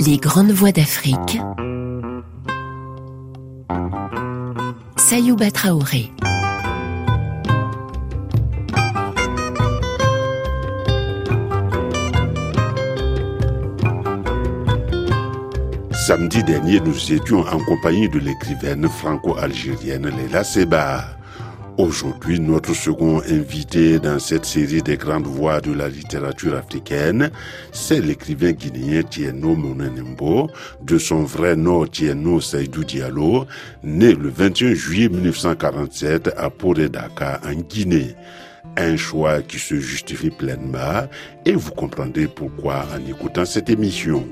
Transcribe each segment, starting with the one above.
Les grandes voix d'Afrique. Sayouba Traoré. Samedi dernier, nous étions en compagnie de l'écrivaine franco-algérienne Leila Seba. Aujourd'hui, notre second invité dans cette série des grandes voix de la littérature africaine, c'est l'écrivain guinéen Tieno Monenembo, de son vrai nom Tieno Saïdou Diallo, né le 21 juillet 1947 à Poredaka, en Guinée. Un choix qui se justifie pleinement et vous comprendrez pourquoi en écoutant cette émission.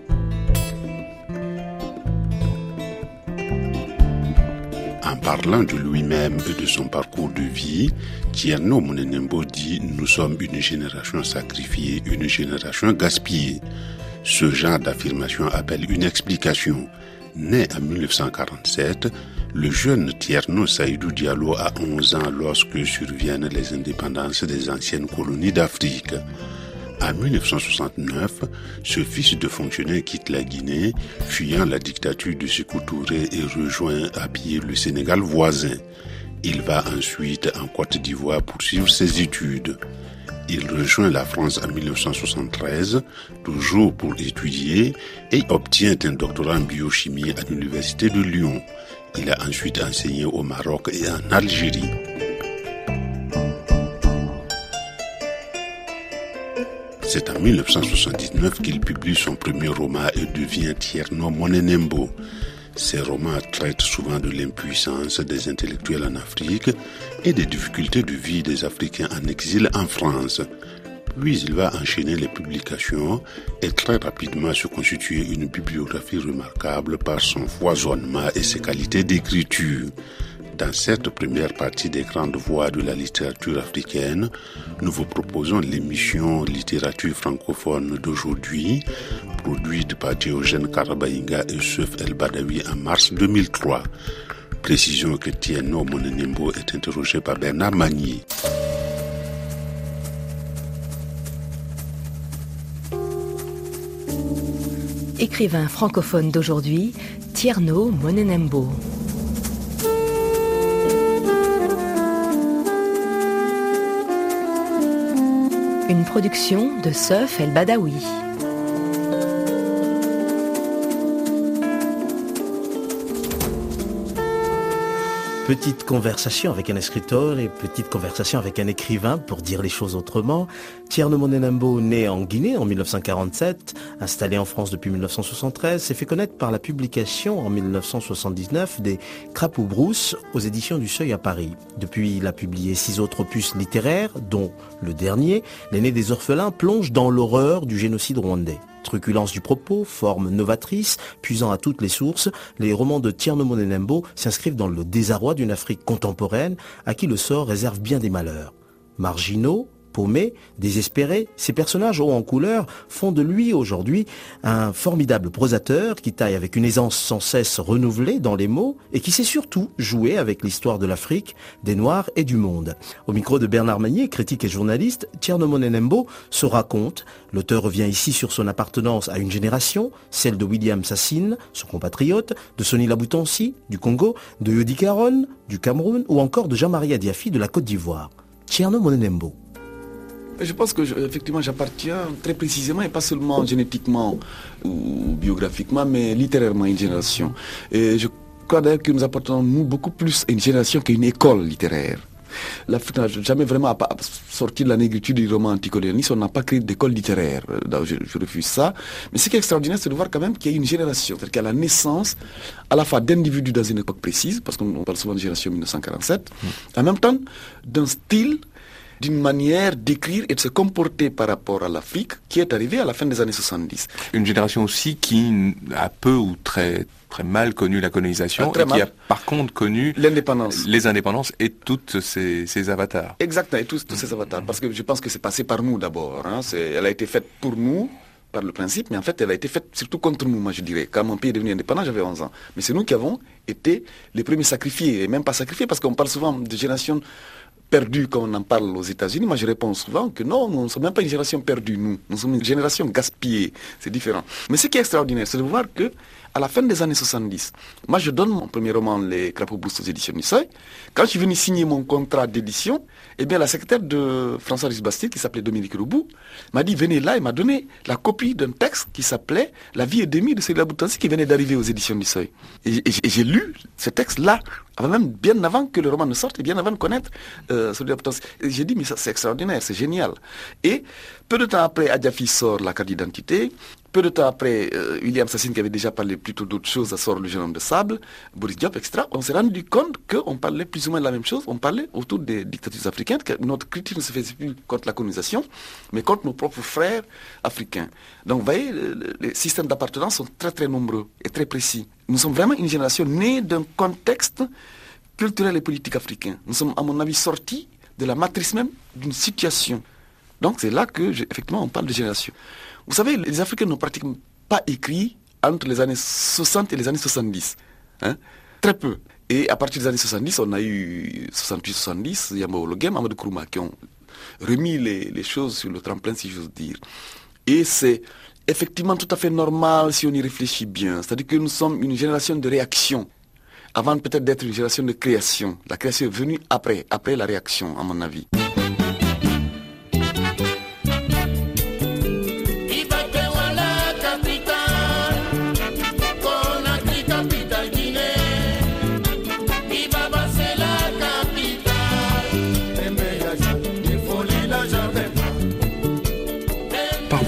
Parlant de lui-même et de son parcours de vie, Tierno Monenembo dit Nous sommes une génération sacrifiée, une génération gaspillée. Ce genre d'affirmation appelle une explication. Né en 1947, le jeune Tierno Saïdou Diallo a 11 ans lorsque surviennent les indépendances des anciennes colonies d'Afrique. En 1969, ce fils de fonctionnaire quitte la Guinée, fuyant la dictature de Sékou Touré et rejoint à pied le Sénégal voisin. Il va ensuite en Côte d'Ivoire poursuivre ses études. Il rejoint la France en 1973, toujours pour étudier, et obtient un doctorat en biochimie à l'Université de Lyon. Il a ensuite enseigné au Maroc et en Algérie. C'est en 1979 qu'il publie son premier roman et devient Tierno Monenembo. Ces romans traitent souvent de l'impuissance des intellectuels en Afrique et des difficultés de vie des Africains en exil en France. Puis il va enchaîner les publications et très rapidement se constituer une bibliographie remarquable par son foisonnement et ses qualités d'écriture. Dans cette première partie des grandes voix de la littérature africaine, nous vous proposons l'émission Littérature francophone d'aujourd'hui, produite par Diogène Karabaïnga et Seuf El Badawi en mars 2003. Précision que Tieno Monenembo est interrogé par Bernard Magny. Écrivain francophone d'aujourd'hui, Tierno Monenembo. Une production de Seuf El Badawi. Petite conversation avec un escriteur et petite conversation avec un écrivain pour dire les choses autrement. Tierno Monenembo, né en Guinée en 1947, installé en France depuis 1973, s'est fait connaître par la publication en 1979 des Crapou Brousse aux éditions du Seuil à Paris. Depuis, il a publié six autres opus littéraires, dont le dernier, L'aîné des orphelins, plonge dans l'horreur du génocide rwandais. Truculence du propos, forme novatrice, puisant à toutes les sources, les romans de Tierno Monenembo s'inscrivent dans le désarroi d'une Afrique contemporaine à qui le sort réserve bien des malheurs. Marginaux, paumé, désespéré, ces personnages hauts en couleur font de lui aujourd'hui un formidable prosateur qui taille avec une aisance sans cesse renouvelée dans les mots et qui sait surtout jouer avec l'histoire de l'Afrique, des Noirs et du monde. Au micro de Bernard Magnier, critique et journaliste, Tierno Monenembo se raconte. L'auteur revient ici sur son appartenance à une génération, celle de William Sassine, son compatriote, de Sonny Laboutansi, du Congo, de Yodi Caron, du Cameroun ou encore de Jean-Marie Diafi de la Côte d'Ivoire. Tierno Monenembo. Je pense que effectivement j'appartiens très précisément et pas seulement génétiquement ou biographiquement, mais littérairement à une génération. Et je crois d'ailleurs que nous appartenons nous beaucoup plus à une génération qu'à une école littéraire. L'Afrique n'a jamais vraiment sorti de la négritude du roman anticolonialiste, on n'a pas créé d'école littéraire. Je, je, refuse ça. Mais ce qui est extraordinaire, c'est de voir quand même qu'il y a une génération, c'est-à-dire qu'il y a la naissance à la fois d'individus dans une époque précise, parce qu'on parle souvent de génération 1947, en même temps d'un style d'une manière d'écrire et de se comporter par rapport à l'Afrique qui est arrivée à la fin des années 70. Une génération aussi qui a peu ou très très mal connu la colonisation ah, et qui a par contre connu l'indépendance, les indépendances et toutes ces, avatars. Exactement, et tous, ces avatars. Parce que je pense que c'est passé par nous d'abord. Hein. Elle a été faite pour nous, par le principe, mais en fait, elle a été faite surtout contre nous, moi je dirais. Quand mon pays est devenu indépendant, j'avais 11 ans. Mais c'est nous qui avons été les premiers sacrifiés, et même pas sacrifiés, parce qu'on parle souvent de génération perdue comme on en parle aux États-Unis, moi je réponds souvent que non, nous ne sommes même pas une génération perdue, nous. Nous sommes une génération gaspillée. C'est différent. Mais ce qui est extraordinaire, c'est de voir que à la fin des années 70, moi je donne mon premier roman, Les Crapauds Boost aux éditions du Seuil. Quand je suis venu signer mon contrat d'édition, eh bien la secrétaire de François Bastide, qui s'appelait Dominique Roubou, m'a dit venez là et m'a donné la copie d'un texte qui s'appelait La vie et demi de Céline Boutansi qui venait d'arriver aux éditions du Seuil. Et, j'ai lu ce texte-là, même bien avant que le roman ne sorte et bien avant de connaître euh, celui J'ai dit mais ça c'est extraordinaire, c'est génial. Et peu de temps après, Adjafi sort la carte d'identité. Peu de temps après, euh, William Sassine, qui avait déjà parlé plutôt d'autres choses, à sort le jeune homme de sable, Boris Diop, etc. On s'est rendu compte qu'on parlait plus ou moins de la même chose. On parlait autour des dictatures africaines, que notre critique ne se faisait plus contre la colonisation, mais contre nos propres frères africains. Donc, vous voyez, les systèmes d'appartenance sont très très nombreux et très précis. Nous sommes vraiment une génération née d'un contexte culturel et politique africain. Nous sommes, à mon avis, sortis de la matrice même d'une situation. Donc c'est là que, effectivement, on parle de génération. Vous savez, les Africains n'ont pratiquement pas écrit entre les années 60 et les années 70. Hein. Très peu. Et à partir des années 70, on a eu 68-70, Yambo Logem, Amadou Kourouma, qui ont remis les, choses sur le tremplin, si j'ose dire. Et c'est effectivement tout à fait normal si on y réfléchit bien. C'est-à-dire que nous sommes une génération de réaction, avant peut-être d'être une génération de création. La création est venue après, après la réaction, à mon avis.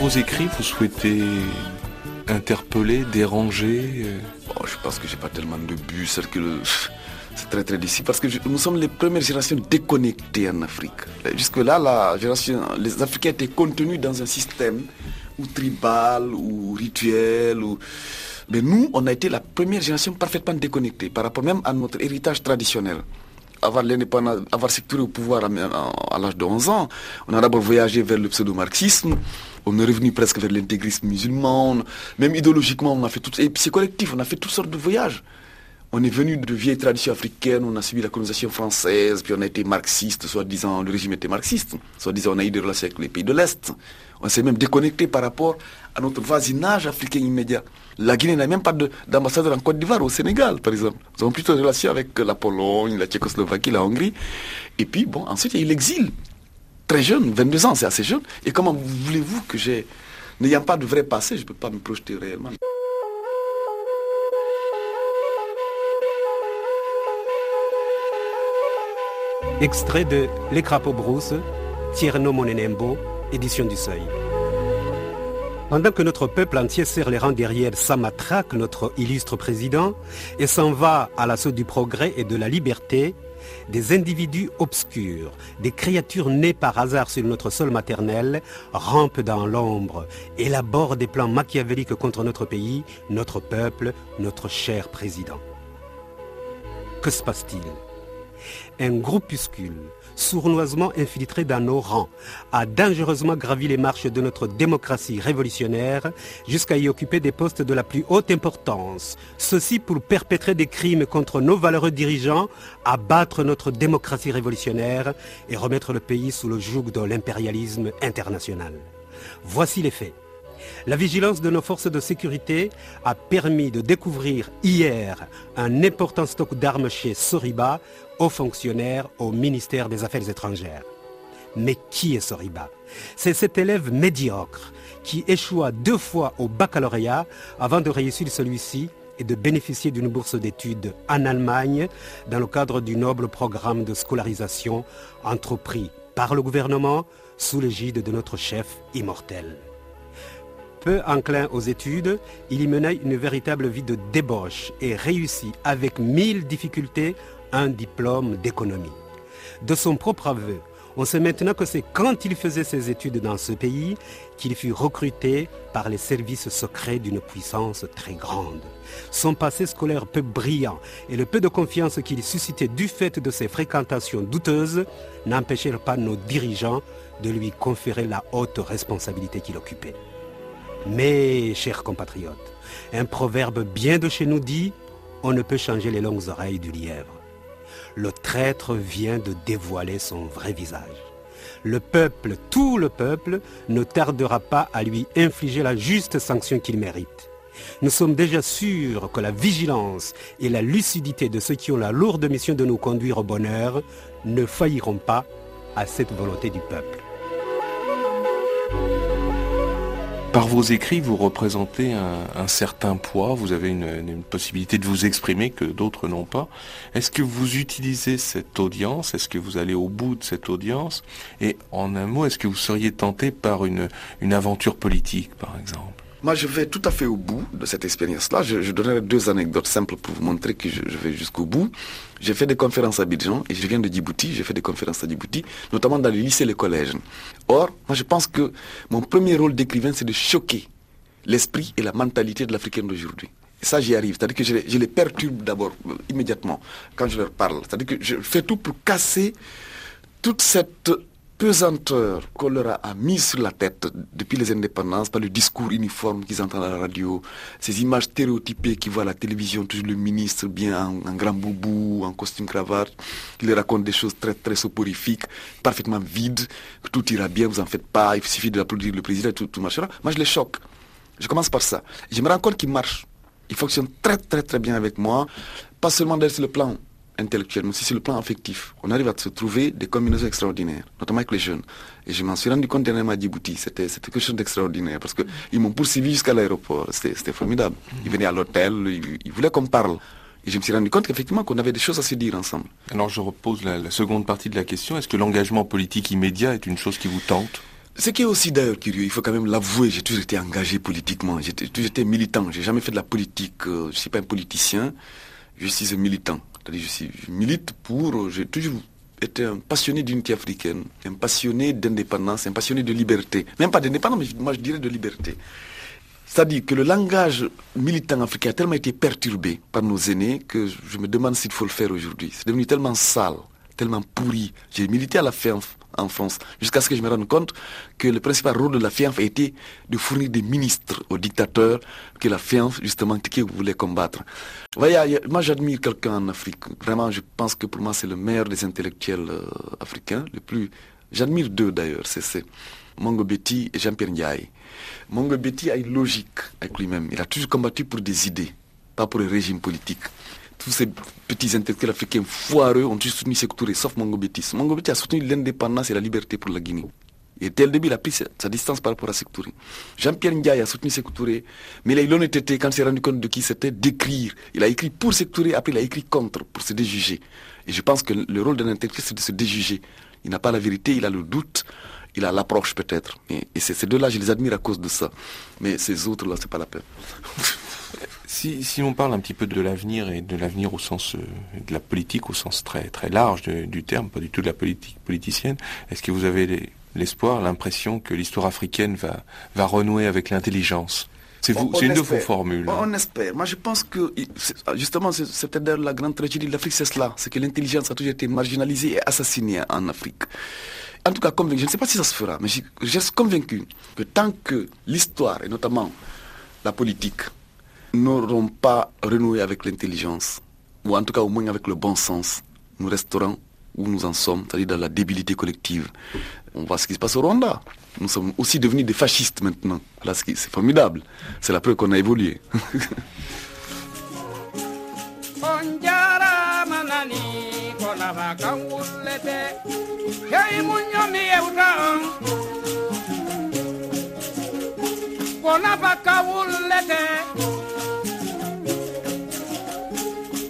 Vos écrits, vous souhaitez interpeller, déranger euh oh, Je pense que j'ai pas tellement de but. C'est que c'est très très difficile parce que nous sommes les premières générations déconnectées en Afrique. Jusque-là, la génération, les Africains étaient contenus dans un système ou tribal ou rituel. Ou... Mais nous, on a été la première génération parfaitement déconnectée par rapport même à notre héritage traditionnel avoir l'indépendance, avoir au pouvoir à, l'âge de 11 ans. On a d'abord voyagé vers le pseudo-marxisme, on est revenu presque vers l'intégrisme musulman, même idéologiquement, on a fait tout, et c'est collectif, on a fait toutes sortes de voyages. On est venu de vieilles traditions africaines, on a subi la colonisation française, puis on a été marxiste, soi-disant, le régime était marxiste, soit-disant on a eu des relations avec les pays de l'Est. On s'est même déconnecté par rapport à notre voisinage africain immédiat. La Guinée n'a même pas d'ambassadeur en Côte d'Ivoire, au Sénégal, par exemple. Nous avons plutôt des relations avec la Pologne, la Tchécoslovaquie, la Hongrie. Et puis, bon, ensuite, il y a eu l'exil. Très jeune, 22 ans, c'est assez jeune. Et comment voulez-vous que j'ai, n'ayant pas de vrai passé, je ne peux pas me projeter réellement? Extrait de Les crapauds brousses, Tierno Monenembo, édition du Seuil. Pendant que notre peuple entier serre les rangs derrière Samatraque, notre illustre président, et s'en va à l'assaut du progrès et de la liberté, des individus obscurs, des créatures nées par hasard sur notre sol maternel, rampent dans l'ombre, élaborent des plans machiavéliques contre notre pays, notre peuple, notre cher président. Que se passe-t-il? Un groupuscule sournoisement infiltré dans nos rangs, a dangereusement gravi les marches de notre démocratie révolutionnaire jusqu'à y occuper des postes de la plus haute importance. Ceci pour perpétrer des crimes contre nos valeureux dirigeants, abattre notre démocratie révolutionnaire et remettre le pays sous le joug de l'impérialisme international. Voici les faits. La vigilance de nos forces de sécurité a permis de découvrir hier un important stock d'armes chez Soriba, haut fonctionnaire au ministère des Affaires étrangères. Mais qui est Soriba? C'est cet élève médiocre qui échoua deux fois au baccalauréat avant de réussir celui-ci et de bénéficier d'une bourse d'études en Allemagne dans le cadre du noble programme de scolarisation entrepris par le gouvernement sous l'égide de notre chef immortel. Peu enclin aux études, il y mena une véritable vie de débauche et réussit avec mille difficultés un diplôme d'économie. De son propre aveu, on sait maintenant que c'est quand il faisait ses études dans ce pays qu'il fut recruté par les services secrets d'une puissance très grande. Son passé scolaire peu brillant et le peu de confiance qu'il suscitait du fait de ses fréquentations douteuses n'empêchèrent pas nos dirigeants de lui conférer la haute responsabilité qu'il occupait. Mais, chers compatriotes, un proverbe bien de chez nous dit On ne peut changer les longues oreilles du lièvre. le traître vient de dévoiler son vrai visage. Le peuple, tout le peuple, ne tardera pas à lui infliger la juste sanction qu'il mérite. Nous sommes déjà sûrs que la vigilance et la lucidité de ceux qui ont la lourde mission de nous conduire au bonheur ne failliront pas à cette volonté du peuple. Par vos écrits, vous représentez un, certain poids, vous avez une, possibilité de vous exprimer que d'autres n'ont pas. Est-ce que vous utilisez cette audience? Est-ce que vous allez au bout de cette audience? Et en un mot, est-ce que vous seriez tenté par une aventure politique, par exemple? Moi, je vais tout à fait au bout de cette expérience-là. Je, donnerai deux anecdotes simples pour vous montrer que je, vais jusqu'au bout. J'ai fait des conférences à Abidjan et je viens de Djibouti. J'ai fait des conférences à Djibouti, notamment dans les lycées et les collèges. Or, moi, je pense que mon premier rôle d'écrivain, c'est de choquer l'esprit et la mentalité de l'Africain d'aujourd'hui. Et ça, j'y arrive. C'est-à-dire que je les, je les perturbe d'abord, euh, immédiatement, quand je leur parle. C'est-à-dire que je fais tout pour casser toute cette pesanteur qu'on leur a mis sur la tête depuis les indépendances par le discours uniforme qu'ils entendent à la radio, ces images stéréotypées qu'ils voient à la télévision, toujours le ministre bien en, grand boubou, en costume cravate, qui leur raconte des choses très très soporifiques, parfaitement vides, que tout ira bien, vous en faites pas, il suffit de d'applaudir le président tout marchera. Moi je les choque. Je commence par ça. Je me rends compte qu'ils marchent. Ils fonctionnent très très très bien avec moi, pas seulement sur le plan intellectuel, mais aussi sur le plan affectif. On arrive à se trouver des combinaisons extraordinaires, notamment avec les jeunes. Et je m'en suis rendu compte dernièrement à Djibouti. C'était, quelque chose d'extraordinaire parce qu'ils m'ont poursuivi jusqu'à l'aéroport. C'était, formidable. Ils venaient à l'hôtel, ils, voulaient qu'on parle. Et je me suis rendu compte qu'effectivement, qu'on avait des choses à se dire ensemble. Alors je repose la, seconde partie de la question. Est-ce que l'engagement politique immédiat est une chose qui vous tente? Ce qui est aussi d'ailleurs curieux, il faut quand même l'avouer, j'ai toujours été engagé politiquement, j'ai toujours été militant, j'ai jamais fait de la politique, euh, je ne suis pas un politicien, je suis un militant je, milite pour, j'ai toujours été un passionné d'unité africaine, un passionné d'indépendance, un passionné de liberté. Même pas d'indépendance, mais moi je dirais de liberté. C'est-à-dire que le langage militant africain a tellement été perturbé par nos aînés que je me demande s'il faut le faire aujourd'hui. C'est devenu tellement sale, tellement pourri. J'ai milité à la fin en France, jusqu'à ce que je me rende compte que le principal rôle de la FIANF été de fournir des ministres aux dictateurs que la FIANF, justement, qui voulait combattre. Voyez, moi j'admire quelqu'un en Afrique. Vraiment, je pense que pour moi c'est le meilleur des intellectuels euh, africains, le plus... J'admire deux d'ailleurs, c'est Mongo Betty et Jean-Pierre Ndiaye. Mongo Betty a une logique avec lui-même. Il a toujours combattu pour des idées, pas pour les régimes politiques tous ces petits intellectuels africains foireux ont tous soutenu Touré, sauf Betty. Mongo Betty a soutenu l'indépendance et la liberté pour la Guinée. Et dès le début, il a pris sa, distance par rapport à Sékou Touré. Jean-Pierre Ndiaye a soutenu Sékou Touré, mais il a eu l'honnêteté, quand il s'est rendu compte de qui c'était, d'écrire. Il a écrit pour Sékou Touré, après il a écrit contre, pour se déjuger. Et je pense que le rôle d'un intellectuel, c'est de se déjuger. Il n'a pas la vérité, il a le doute, il a l'approche peut-être. Et, et ces deux-là, je les admire à cause de ça. Mais ces autres-là, c'est pas la peine. Si, on parle un petit peu de l'avenir et de l'avenir au sens euh, de la politique au sens très très large du terme, pas du tout de la politique politicienne, est-ce que vous avez l'espoir, l'impression que l'histoire africaine va va renouer avec l'intelligence? C'est une de vos formules. On espère. Moi, je pense que, justement, c'est peut-être la grande tragédie de l'Afrique, c'est cela. C'est que l'intelligence a toujours été marginalisée et assassinée en Afrique. En tout cas, convaincu, je ne sais pas si ça se fera, mais je suis convaincu que tant que l'histoire, et notamment la politique, n'auront pas renoué avec l'intelligence, ou en tout cas au moins avec le bon sens. Nous resterons où nous en sommes, c'est-à-dire dans la débilité collective. On voit ce qui se passe au Rwanda. Nous sommes aussi devenus des fascistes maintenant. C'est formidable. C'est la preuve qu'on a évolué.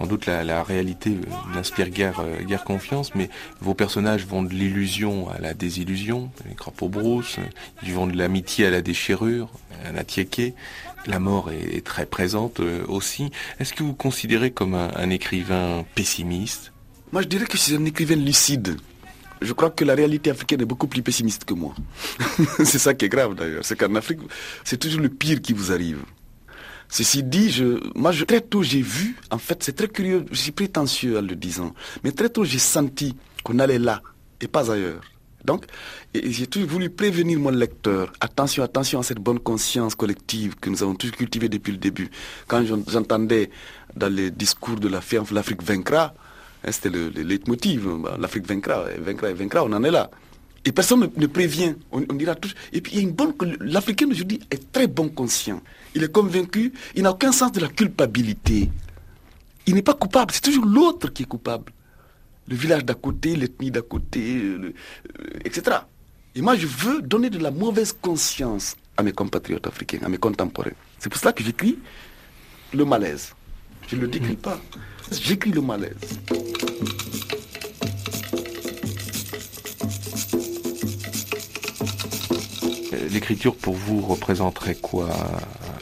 Euh, sans doute la, réalité euh, n'inspire guère, euh, guère confiance, mais vos personnages vont de l'illusion à la désillusion, les crapauds brousses, ils vont de l'amitié à la déchirure, à la. La mort est, très présente euh, aussi. Est-ce que vous considérez comme un, écrivain pessimiste? Moi je dirais que suis un écrivain lucide. Je crois que la réalité africaine est beaucoup plus pessimiste que moi. c'est ça qui est grave d'ailleurs. C'est qu'en Afrique, c'est toujours le pire qui vous arrive. Ceci dit, je, moi, très tôt, j'ai vu, en fait, c'est très curieux, je suis prétentieux en le disant, mais très tôt, j'ai senti qu'on allait là et pas ailleurs. Donc, j'ai toujours voulu prévenir mon lecteur. Attention, attention à cette bonne conscience collective que nous avons tous cultivée depuis le début. Quand j'entendais dans les discours de la l'Afrique vaincra, hein, c'était le, leitmotiv, l'Afrique vaincra, vaincra vaincra, on en est là. Et personne ne, prévient. On, dira tout. Et puis il y a une bonne. L'Africain aujourd'hui est très bon conscient. Il est convaincu. Il n'a aucun sens de la culpabilité. Il n'est pas coupable. C'est toujours l'autre qui est coupable. Le village d'à côté, l'ethnie d'à côté, euh, etc. Et moi, je veux donner de la mauvaise conscience à mes compatriotes africains, à mes contemporains. C'est pour cela que j'écris le malaise. Je ne le décris pas. J'écris le malaise. L'écriture pour vous représenterait quoi?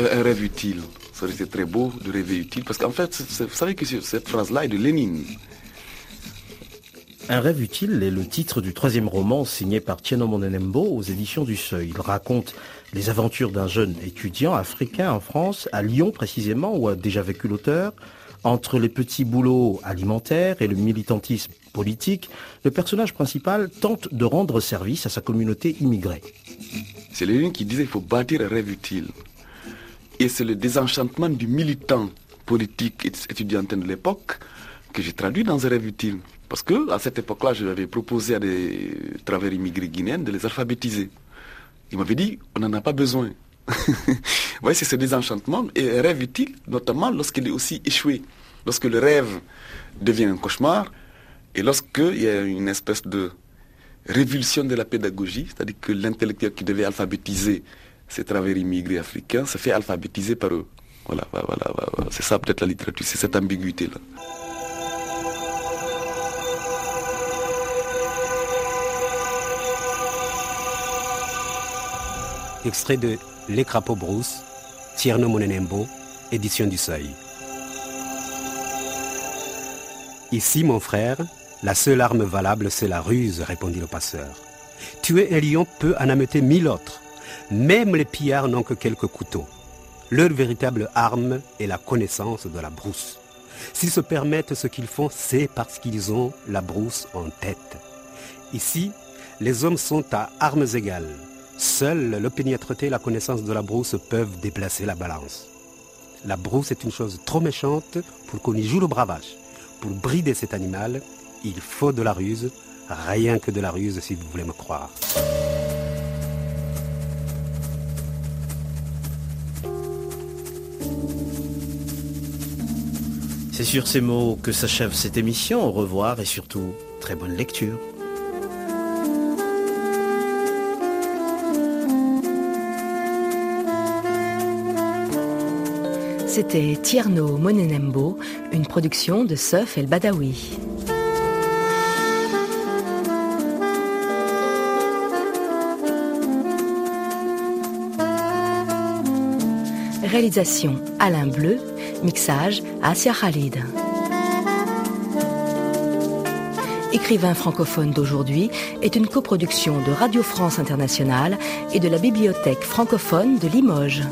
Un rêve utile. Ça aurait été très beau de rêver utile. Parce qu'en fait, vous savez que cette phrase-là est de Lénine. Un rêve utile est le titre du troisième roman signé par Tieno Monenembo aux éditions du Seuil. Il raconte les aventures d'un jeune étudiant africain en France, à Lyon précisément, où a déjà vécu l'auteur. Entre les petits boulots alimentaires et le militantisme politique, le personnage principal tente de rendre service à sa communauté immigrée. C'est Lénine qui disait qu'il faut bâtir un rêve utile. Et c'est le désenchantement du militant politique et de l'époque que j'ai traduit dans un rêve utile. Parce que à cette époque-là, je l'avais proposé à des travailleurs immigrés guinéens de les alphabétiser. Ils m'avaient dit, on n'en a pas besoin. Vous c'est ce désenchantement et un rêve utile, notamment lorsqu'il est aussi échoué. Lorsque le rêve devient un cauchemar et lorsqu'il y a une espèce de révulsion de la pédagogie, c'est-à-dire que l'intellectuel qui devait alphabétiser ces travailleurs immigrés africains se fait alphabétiser par eux. Voilà, voilà, voilà. c'est ça peut-être la littérature, c'est cette ambiguïté-là. Extrait de Les crapauds brousse, Tierno Monenembo, édition du Seuil. Ici, mon frère, la seule arme valable, c'est la ruse, répondit le passeur. Tuer un lion peut en ameuter mille autres. Même les pillards n'ont que quelques couteaux. Leur véritable arme est la connaissance de la brousse. S'ils se permettent ce qu'ils font, c'est parce qu'ils ont la brousse en tête. Ici, les hommes sont à armes égales. Seule l'opiniâtreté et la connaissance de la brousse peuvent déplacer la balance. La brousse est une chose trop méchante pour qu'on y joue le bravage. Pour brider cet animal, il faut de la ruse, rien que de la ruse si vous voulez me croire. C'est sur ces mots que s'achève cette émission. Au revoir et surtout, très bonne lecture. C'était Tierno Monenembo, une production de Seuf El Badawi. Réalisation Alain Bleu, mixage Asia Khalid. Écrivain francophone d'aujourd'hui est une coproduction de Radio France Internationale et de la Bibliothèque francophone de Limoges.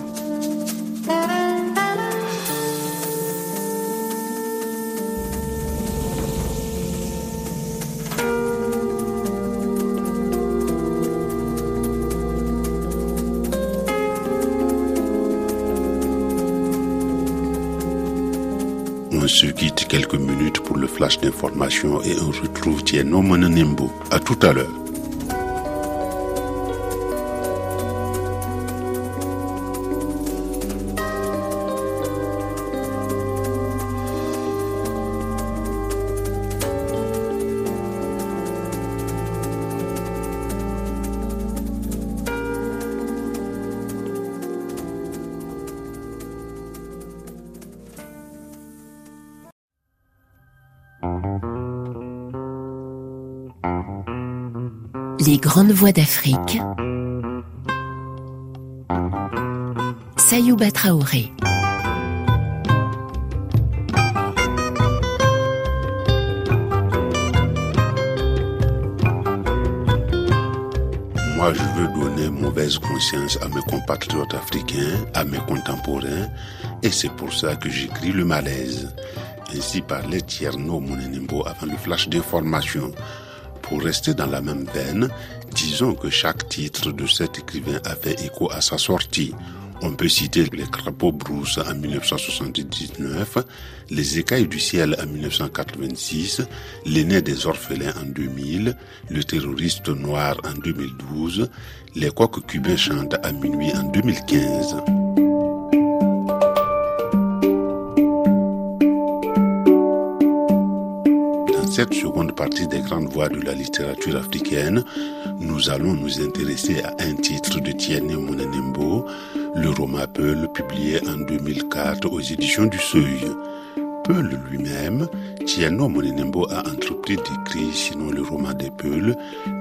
Flash d'information et on retrouve Tierno Monenembo. À tout à l'heure. Les grandes voix d'Afrique. Sayouba Traoré. moi, je veux donner mauvaise conscience à mes compatriotes africains, à mes contemporains, et c'est pour ça que j'écris le malaise. Ainsi parlait Tierno Monenembo avant le flash d'information. Pour rester dans la même veine, disons que chaque titre de cet écrivain avait écho à sa sortie. On peut citer les crapauds brousse en 1979, les écailles du ciel en 1986, l'aîné des orphelins en 2000, le terroriste noir en 2012, les coqs cubains chantent à minuit en 2015. Seconde partie des grandes voix de la littérature africaine, nous allons nous intéresser à un titre de Tienne Monenembo, le roman Peul publié en 2004 aux éditions du Seuil. Peul lui-même, Tiano Monenembo a entrepris d'écrire, sinon le roman des Peuls,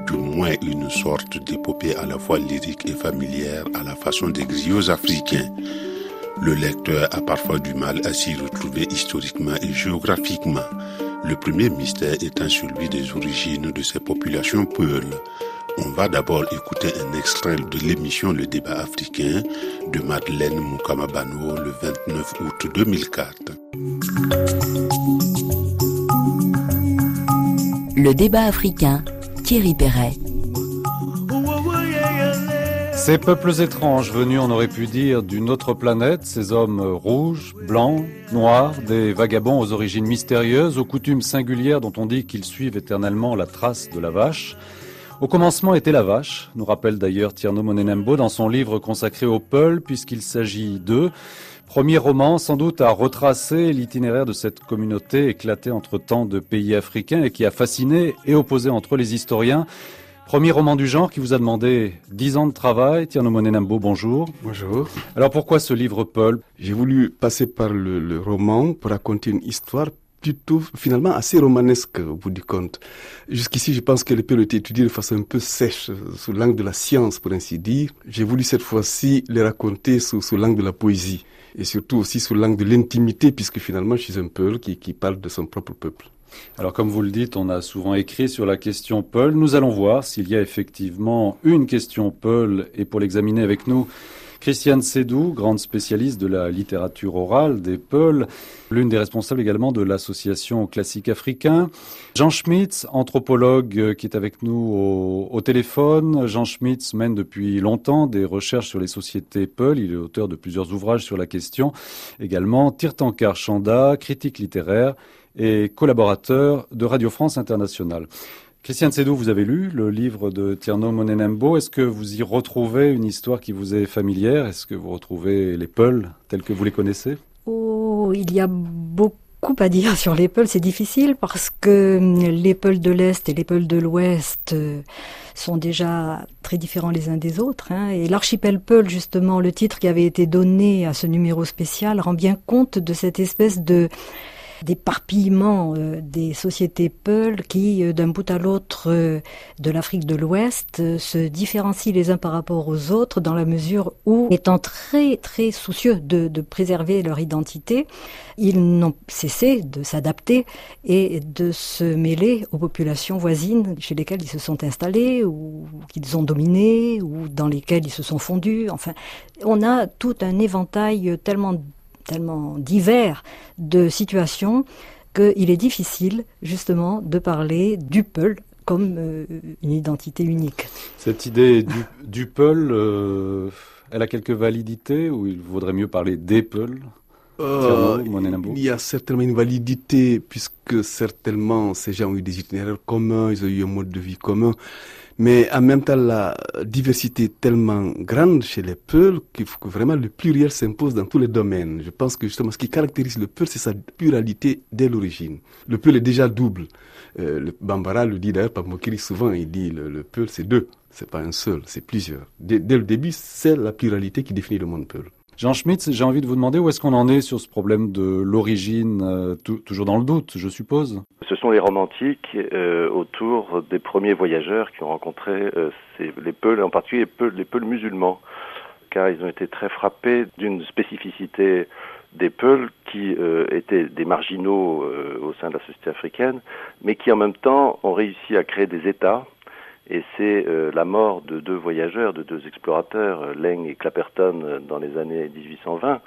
du moins une sorte d'épopée à la fois lyrique et familière à la façon des griots africains. Le lecteur a parfois du mal à s'y retrouver historiquement et géographiquement, le premier mystère étant celui des origines de ces populations Peuls. On va d'abord écouter un extrait de l'émission Le débat africain de Madeleine Moukamabano le 29 août 2004. Le débat africain, Thierry Perret. Ces peuples étranges venus, on aurait pu dire, d'une autre planète, ces hommes rouges, blancs, noirs, des vagabonds aux origines mystérieuses, aux coutumes singulières dont on dit qu'ils suivent éternellement la trace de la vache, au commencement était la vache, nous rappelle d'ailleurs Tierno Monenembo dans son livre consacré au Peul, puisqu'il s'agit d'eux. Premier roman, sans doute, à retracer l'itinéraire de cette communauté éclatée entre tant de pays africains et qui a fasciné et opposé entre les historiens. Premier roman du genre qui vous a demandé dix ans de travail. Tierno Monenembo, bonjour. Bonjour. Alors pourquoi ce livre Peul J'ai voulu passer par le, le roman pour raconter une histoire plutôt finalement assez romanesque au bout du compte. Jusqu'ici, je pense que le peut été étudié de façon un peu sèche, sous l'angle de la science, pour ainsi dire. J'ai voulu cette fois-ci les raconter sous, sous l'angle de la poésie et surtout aussi sous l'angle de l'intimité, puisque finalement, je suis un peuple qui, qui parle de son propre peuple. Alors comme vous le dites, on a souvent écrit sur la question Peul. Nous allons voir s'il y a effectivement une question Peul et pour l'examiner avec nous, Christiane Sédou, grande spécialiste de la littérature orale des Peuls, l'une des responsables également de l'association classique africain. Jean Schmitz, anthropologue euh, qui est avec nous au, téléphone. Jean Schmitz mène depuis longtemps des recherches sur les sociétés Peul. Il est auteur de plusieurs ouvrages sur la question. Également Tirtankar Chanda, critique littéraire et collaborateur de Radio France Internationale. Christiane Sédou, vous avez lu le livre de Tierno Monenembo. Est-ce que vous y retrouvez une histoire qui vous est familière? Est-ce que vous retrouvez les Peuls tels que vous les connaissez? Oh, il y a beaucoup à dire sur les Peuls. C'est difficile parce que les Peuls de l'Est et les Peuls de l'Ouest sont déjà très différents les uns des autres. Hein. Et l'archipel Peul, justement, le titre qui avait été donné à ce numéro spécial, rend bien compte de cette espèce de d'éparpillement euh, des sociétés Peul qui, euh, d'un bout à l'autre euh, de l'Afrique de l'Ouest, se différencient les uns par rapport aux autres dans la mesure où, étant très très soucieux de, de préserver leur identité, ils n'ont cessé de s'adapter et de se mêler aux populations voisines chez lesquelles ils se sont installés ou qu'ils ont dominé ou dans lesquelles ils se sont fondus. Enfin, on a tout un éventail tellement tellement divers de situations qu'il est difficile justement de parler du Peul comme euh, une identité unique. Cette idée du, du Peul, euh, elle a quelques validités ou il vaudrait mieux parler des Peuls? Euh, il y a certainement une validité puisque certainement ces gens ont eu des itinéraires communs, ils ont eu un mode de vie commun. Mais en même temps, la diversité est tellement grande chez les Peuls qu'il faut que vraiment le pluriel s'impose dans tous les domaines. Je pense que justement, ce qui caractérise le Peul, c'est sa pluralité dès l'origine. Le Peul est déjà double. Euh, le Bambara le dit d'ailleurs, Pamokiri souvent, il dit le, le Peul, c'est deux. C'est pas un seul, c'est plusieurs. Dès, dès, le début, c'est la pluralité qui définit le monde Peul. Jean Schmitz, j'ai envie de vous demander où est-ce qu'on en est sur ce problème de l'origine, euh, toujours dans le doute, je suppose. Ce sont les romantiques euh, autour des premiers voyageurs qui ont rencontré euh, les Peuls, en particulier les Peuls, musulmans, car ils ont été très frappés d'une spécificité des Peuls qui étaient des marginaux au sein de la société africaine, mais qui en même temps ont réussi à créer des États Et c'est la mort de deux voyageurs, de deux explorateurs, Leng et Clapperton, dans les années 1820,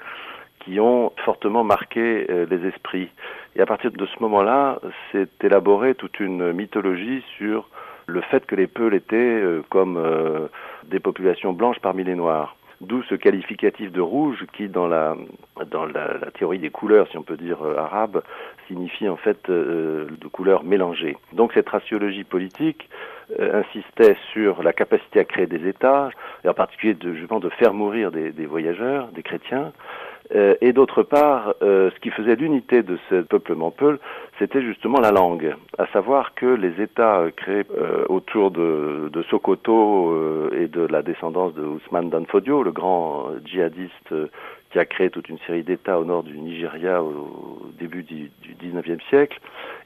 qui ont fortement marqué les esprits. Et à partir de ce moment-là, s'est élaborée toute une mythologie sur le fait que les Peuls étaient comme des populations blanches parmi les Noirs. D'où ce qualificatif de rouge qui, dans la, dans la, théorie des couleurs, si on peut dire euh, arabe, signifie en fait euh, de couleurs mélangées. Donc cette raciologie politique euh, insistait sur la capacité à créer des États, et en particulier de, justement de faire mourir des, des voyageurs, des chrétiens, euh, et d'autre part, euh, ce qui faisait l'unité de ce peuplement peul, c'était justement la langue, à savoir que les États créés euh, autour de, Sokoto et de la descendance de Ousmane Danfodio, le grand djihadiste qui a créé toute une série d'États au nord du Nigeria au début du, 19e siècle,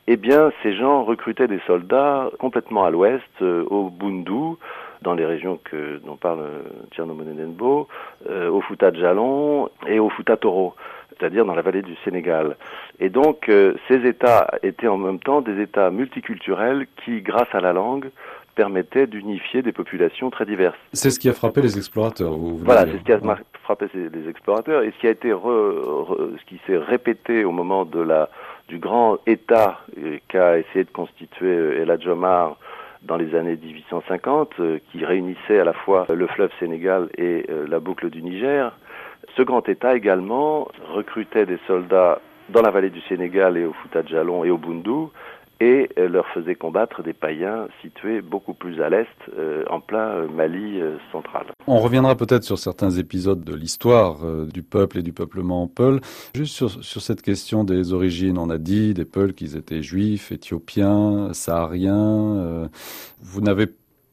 eh bien, ces gens recrutaient des soldats complètement à l'ouest, au Bundu, dans les régions que, dont parle Tierno Monenenbo, euh, au Fouta Jalon et au Fouta Toro, c'est-à-dire dans la vallée du Sénégal. Et donc, euh, ces États étaient en même temps des États multiculturels qui, grâce à la langue, permettaient d'unifier des populations très diverses. C'est ce qui a frappé les explorateurs. voilà, c'est ce qui a frappé les explorateurs et ce qui a été ce qui s'est répété au moment de la du grand État euh, qu'a essayé de constituer El Adjomar dans les années 1850, euh, qui réunissait à la fois le fleuve Sénégal et euh, la boucle du Niger. Ce grand État également recrutait des soldats dans la vallée du Sénégal et au Fouta Djalon et au Bundu et euh, leur faisait combattre des païens situés beaucoup plus à l'est, euh, en plein euh, Mali central. On reviendra peut-être sur certains épisodes de l'histoire du peuple et du peuplement Peul. Juste sur, sur, cette question des origines, on a dit des Peuls qu'ils étaient juifs, éthiopiens, sahariens. vous n'avez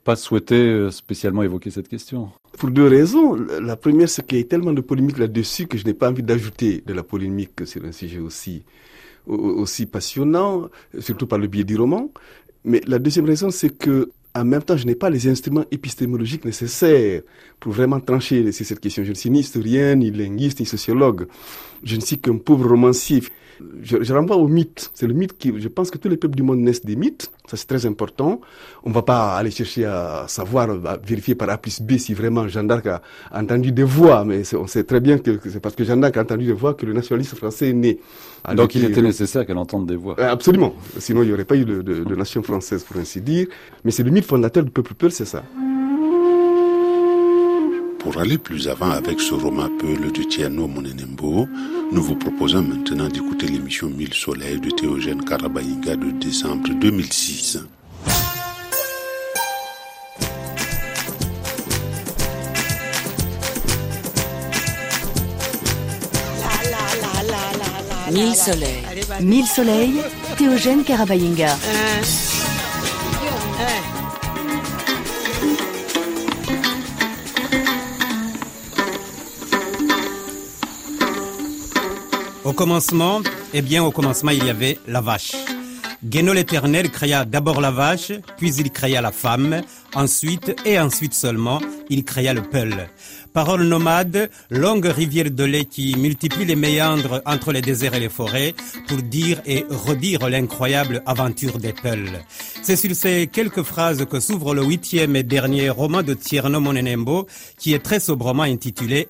pas souhaité spécialement évoquer cette question Pour deux raisons. La première, c'est qu'il y a tellement de polémiques là-dessus que je n'ai pas envie d'ajouter de la polémique sur un sujet aussi aussi passionnant, surtout par le biais du roman. Mais la deuxième raison, c'est que en même temps, je n'ai pas les instruments épistémologiques nécessaires pour vraiment trancher sur cette question. Je ne suis ni historien, ni linguiste, ni sociologue. Je ne suis qu'un pauvre romancier je, je renvoie au mythe. C'est le mythe qui, je pense que tous les peuples du monde naissent des mythes. Ça, c'est très important. On va pas aller chercher à savoir, à vérifier par A plus B si vraiment Jeanne d'Arc a entendu des voix, mais on sait très bien que c'est parce que Jeanne d'Arc a entendu des voix que le nationalisme français est né. Donc il était nécessaire qu'elle entende des voix. Euh, absolument. Sinon, il n'y aurait pas eu de, de, de nation française, pour ainsi dire. Mais c'est le mythe fondateur du peuple peul, c'est ça. Pour aller plus avant avec ce roman Peul de Tierno Monenembo, nous vous proposons maintenant d'écouter l'émission Mille Soleils de Théogène Karabaïga de décembre 2006. Mille soleils. Mille soleils, Théogène Karabayinga. Au commencement, eh bien, au commencement, il y avait la vache. Guéno l'Éternel créa d'abord la vache, puis il créa la femme, ensuite, et ensuite seulement, il créa le peul. Parole nomade, longue rivière de lait qui multiplie les méandres entre les déserts et les forêts pour dire et redire l'incroyable aventure des peuls. C'est sur ces quelques phrases que s'ouvre le huitième et dernier roman de Tierno Monenembo qui est très sobrement intitulé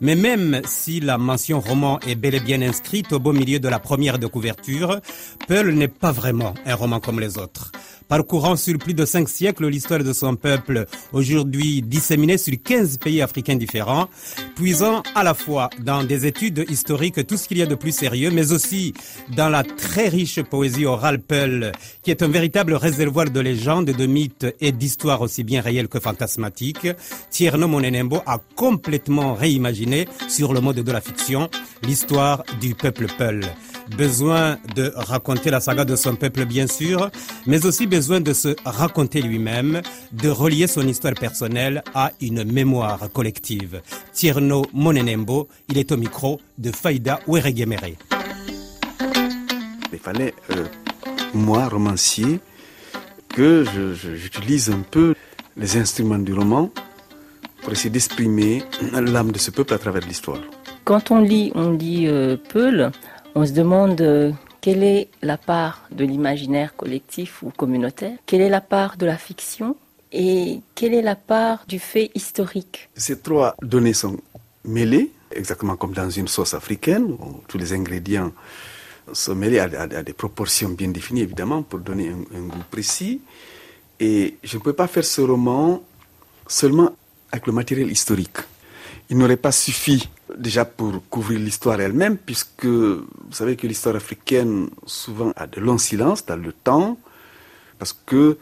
mais même si la mention roman est bel et bien inscrite au beau milieu de la première de couverture, Peul n'est pas vraiment un roman comme les autres. Parcourant sur plus de cinq siècles l'histoire de son peuple, aujourd'hui disséminée sur 15 pays africains différents, puisant à la fois dans des études historiques tout ce qu'il y a de plus sérieux, mais aussi dans la très riche poésie orale Peul, qui est un véritable réservoir de légendes, de mythes et d'histoires aussi bien réelles que fantasmatiques, Tierno Monenembo a complètement réimaginé sur le mode de la fiction l'histoire du peuple Peul. Besoin de raconter la saga de son peuple, bien sûr, mais aussi besoin de se raconter lui-même, de relier son histoire personnelle à une mémoire collective. Tierno Monenembo, il est au micro de Faïda Oueregemere. Il fallait, euh, moi, romancier, que j'utilise un peu les instruments du roman pour essayer d'exprimer l'âme de ce peuple à travers l'histoire. Quand on lit, on lit euh, Peul, on se demande euh, quelle est la part de l'imaginaire collectif ou communautaire? Quelle est la part de la fiction? Et quelle est la part du fait historique? Ces trois données sont mêlées, exactement comme dans une sauce africaine, où tous les ingrédients sont mêlés à, des proportions bien définies, évidemment, pour donner un, un goût précis. Et je ne peux pas faire ce roman seulement avec le matériel historique. Il n'aurait pas suffi déjà pour couvrir l'histoire elle-même, puisque vous savez que l'histoire africaine souvent a de longs silences dans le temps, parce que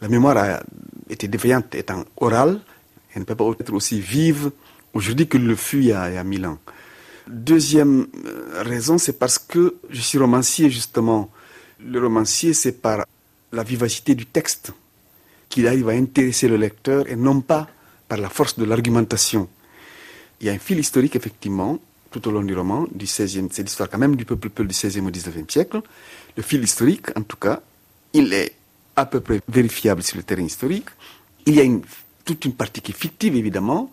la mémoire a été défaillante étant orale, elle ne peut pas être aussi vive aujourd'hui que le fut il y a, il y a mille ans. Deuxième euh, raison, c'est parce que je suis romancier justement. Le romancier, c'est par la vivacité du texte qu'il arrive à intéresser le lecteur et non pas par la force de l'argumentation. Il y a un fil historique, effectivement, tout au long du roman, du 16e, c'est l'histoire quand même du peuple Peul du 16e au 19e siècle. Le fil historique, en tout cas, il est à peu près vérifiable sur le terrain historique. Il y a toute une partie qui est fictive, évidemment.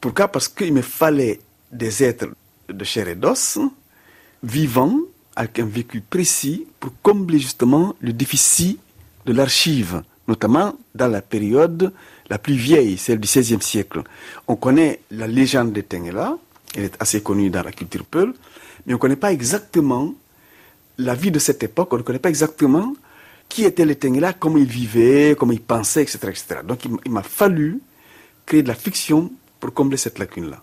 Pourquoi? Parce qu'il me fallait des êtres de chair et d'os, vivants, avec un vécu précis, pour combler justement le déficit de l'archive, notamment dans la période la plus vieille, celle du XVIe siècle. On connaît la légende de Tengela, elle est assez connue dans la culture Peul, mais on ne connaît pas exactement la vie de cette époque, on ne connaît pas exactement qui étaient les Tengela, comment ils vivaient, comment ils pensaient, etc. etc. Donc il m'a fallu créer de la fiction pour combler cette lacune-là.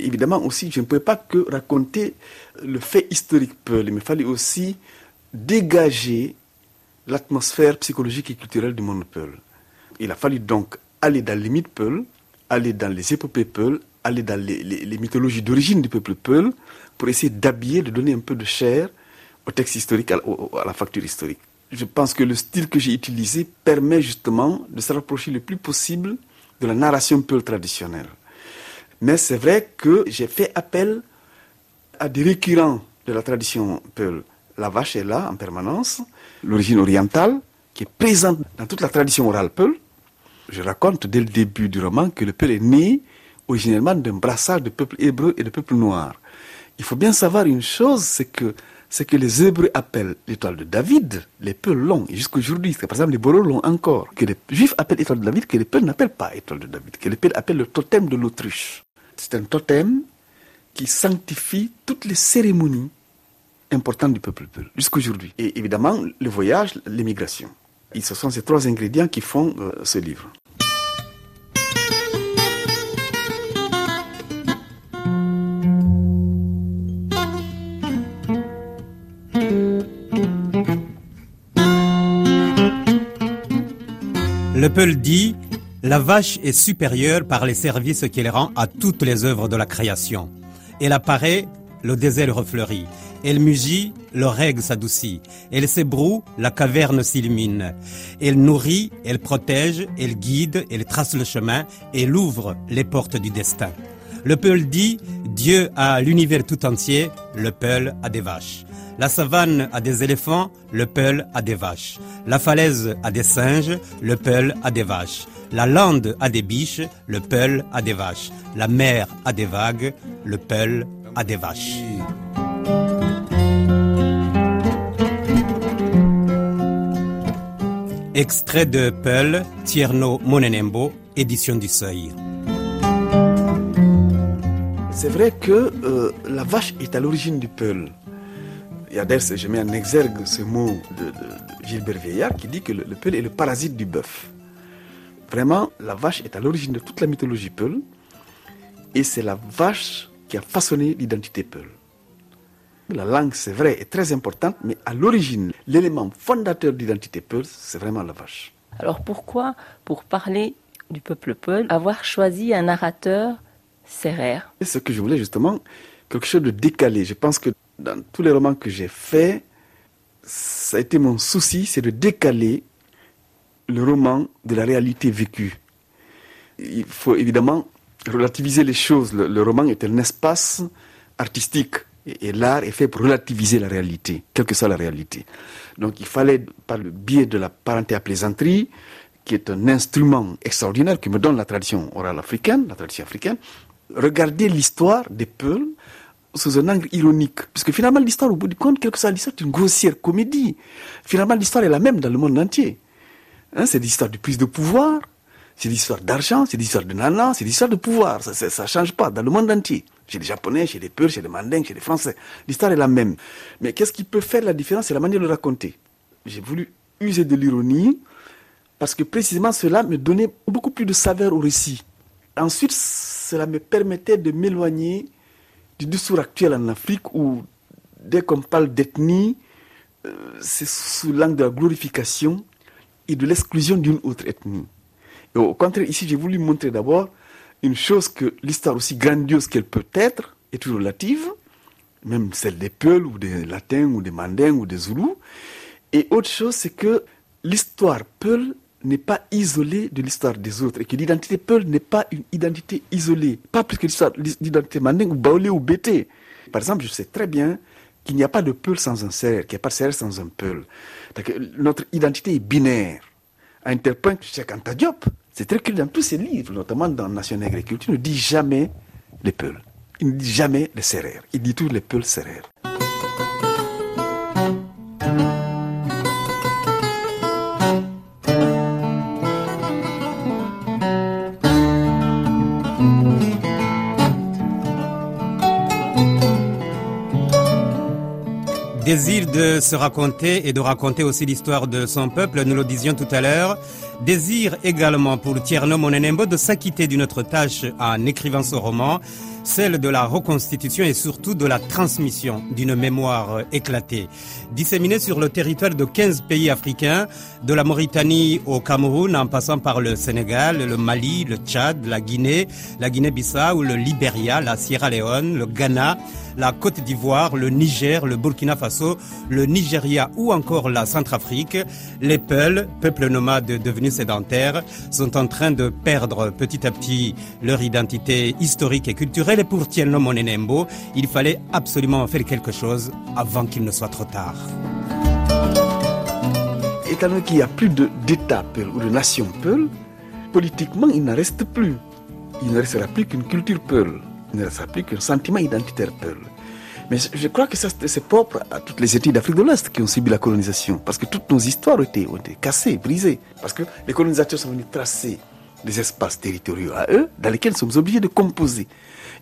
Évidemment aussi, je ne pouvais pas que raconter le fait historique Peul, il me fallait aussi dégager l'atmosphère psychologique et culturelle du monde Peul. Il a fallu donc aller dans les mythes Peul, aller dans les épopées Peul, aller dans les, mythologies d'origine du peuple Peul, pour essayer d'habiller, de donner un peu de chair au texte historique, à, la facture historique. Je pense que le style que j'ai utilisé permet justement de se rapprocher le plus possible de la narration Peul traditionnelle. Mais c'est vrai que j'ai fait appel à des récurrents de la tradition Peul. La vache est là en permanence, l'origine orientale, qui est présente dans toute la tradition orale Peul, je raconte dès le début du roman que le Peul est né originellement d'un brassage de peuple hébreu et de peuple noir. Il faut bien savoir une chose, c'est que ce que les Hébreux appellent l'étoile de David, les Peuls longs, et jusqu'aujourd'hui, par exemple les Boros l'ont encore, que les Juifs appellent l'étoile de David, que les Peuls n'appellent pas étoile de David, que les Peuls appellent le totem de l'autruche. C'est un totem qui sanctifie toutes les cérémonies importantes du peuple Peul, jusqu'aujourd'hui. Et évidemment, le voyage, l'émigration. Ce sont ces trois ingrédients qui font euh, ce livre. Le Peul dit La vache est supérieure par les services qu'elle rend à toutes les œuvres de la création. Elle apparaît, le désert refleurit. Elle mugit, le règle s'adoucit. Elle s'ébroue, la caverne s'illumine. Elle nourrit, elle protège, elle guide, elle trace le chemin, elle ouvre les portes du destin. Le Peul dit, Dieu a l'univers tout entier, le Peul a des vaches. La savane a des éléphants, le Peul a des vaches. La falaise a des singes, le Peul a des vaches. La lande a des biches, le Peul a des vaches. La mer a des vagues, le Peul des vaches. Extrait de Peul, Tierno Monenembo, édition du Seuil. C'est vrai que euh, la vache est à l'origine du Peul. D'ailleurs, je mets en exergue ce mot de, Gilbert Veillard qui dit que le, Peul est le parasite du bœuf. Vraiment, la vache est à l'origine de toute la mythologie Peul et c'est la vache qui a façonné l'identité Peul. La langue, c'est vrai, est très importante, mais à l'origine, l'élément fondateur d'identité Peul, c'est vraiment la vache. Alors pourquoi, pour parler du peuple Peul, avoir choisi un narrateur serrère C'est ce que je voulais justement, quelque chose de décalé. Je pense que dans tous les romans que j'ai faits, ça a été mon souci, c'est de décaler le roman de la réalité vécue. Il faut évidemment relativiser les choses. le roman est un espace artistique et, l'art est fait pour relativiser la réalité, quelle que soit la réalité. Donc il fallait, par le biais de la parenté à plaisanterie, qui est un instrument extraordinaire qui me donne la tradition orale africaine, la tradition africaine, regarder l'histoire des peuples sous un angle ironique. Puisque finalement, l'histoire, au bout du compte, quelque soit l'histoire, c'est une grossière comédie. Finalement, l'histoire est la même dans le monde entier. Hein, c'est l'histoire de prise de pouvoir, c'est l'histoire d'argent, c'est l'histoire de nana, c'est l'histoire de pouvoir. Ça ne change pas dans le monde entier. Chez les Japonais, chez les Peuls, chez les Mandingues, chez les Français. L'histoire est la même. Mais qu'est-ce qui peut faire la différence? C'est la manière de raconter. J'ai voulu user de l'ironie parce que précisément cela me donnait beaucoup plus de saveur au récit. Ensuite, cela me permettait de m'éloigner du discours actuel en Afrique où, dès qu'on parle d'ethnie, euh, c'est sous l'angle de la glorification et de l'exclusion d'une autre ethnie. Au contraire, ici, j'ai voulu montrer d'abord une chose que l'histoire aussi grandiose qu'elle peut être est toujours relative, même celle des Peuls ou des Latins ou des Mandingues ou des Zoulous. Et autre chose, c'est que l'histoire Peul n'est pas isolée de l'histoire des autres et que l'identité Peul n'est pas une identité isolée, pas plus que l'identité Mandingue ou Baolé ou Bété. Par exemple, je sais très bien qu'il n'y a pas de Peul sans un Serre, qu'il n'y a pas de Serre sans un Peul. Notre identité est binaire. À un tel point Cheikh c'est très clair dans tous ses livres, notamment dans Nation Agriculture, ne dit jamais les Peuls. Il ne dit jamais les Serrères. Il dit tous les Peuls Serrères. Désir de se raconter et de raconter aussi l'histoire de son peuple, nous le disions tout à l'heure. Désir également pour Tierno Monenembo de s'acquitter d'une autre tâche en écrivant ce roman, celle de la reconstitution et surtout de la transmission d'une mémoire éclatée. Disséminée sur le territoire de 15 pays africains, de la Mauritanie au Cameroun en passant par le Sénégal, le Mali, le Tchad, la Guinée, la Guinée-Bissau, le Libéria, la Sierra Leone, le Ghana, la Côte d'Ivoire, le Niger, le Burkina Faso, le Nigeria ou encore la Centrafrique, les Peuls, peuple nomade devenu sédentaire, sont en train de perdre petit à petit leur identité historique et culturelle. Et pour Tienno Monenembo, il fallait absolument faire quelque chose avant qu'il ne soit trop tard. Étant donné qu'il n'y a plus d'État Peul ou de nation Peul, politiquement, il n'en reste plus. Il ne restera plus qu'une culture Peul il ne s'applique qu'un sentiment identitaire Peul. Mais je crois que ça, c'est propre à toutes les études d'Afrique de l'Ouest qui ont subi la colonisation. Parce que toutes nos histoires ont été, cassées, brisées. Parce que les colonisateurs sont venus tracer des espaces territoriaux à eux, dans lesquels nous sommes obligés de composer.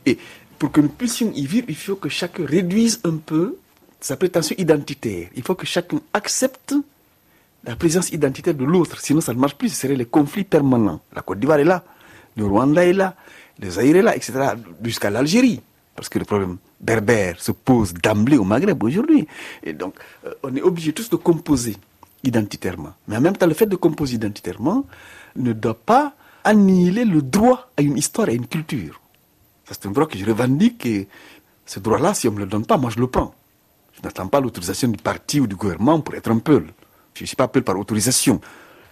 Et pour que nous puissions y vivre, il faut que chacun réduise un peu sa prétention identitaire. Il faut que chacun accepte la présence identitaire de l'autre. Sinon, ça ne marche plus. Ce seraient les conflits permanents. La Côte d'Ivoire est là, le Rwanda est là, les Aïrés là, etc., jusqu'à l'Algérie. Parce que le problème berbère se pose d'emblée au Maghreb aujourd'hui. Et donc, euh, on est obligé tous de composer identitairement. Mais en même temps, le fait de composer identitairement ne doit pas annihiler le droit à une histoire et à une culture. C'est un droit que je revendique et ce droit-là, si on ne me le donne pas, moi je le prends. Je n'attends pas l'autorisation du parti ou du gouvernement pour être un peuple. Je ne suis pas peuple par autorisation.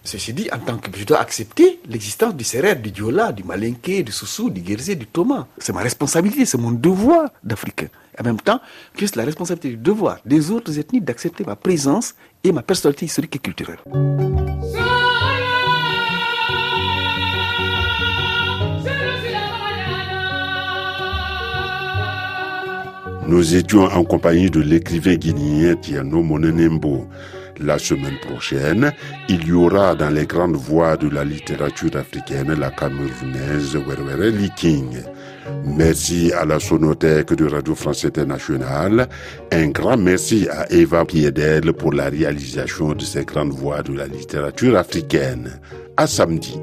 Ceci dit, en tant que je dois accepter l'existence du Serrer, du Diola, du Malinké, du Soussou, du Guérzé, du Thomas. C'est ma responsabilité, c'est mon devoir d'Africain. En même temps, c'est la responsabilité du devoir des autres ethnies d'accepter ma présence et ma personnalité historique et culturelle. Nous étions en compagnie de l'écrivain guinéen Tiano Monenembo. La semaine prochaine, il y aura dans les grandes voies de la littérature africaine la camerounaise Werwere Liking. Merci à la Sonothèque de Radio France Internationale. Un grand merci à Eva Piedel pour la réalisation de ces grandes voies de la littérature africaine. À samedi.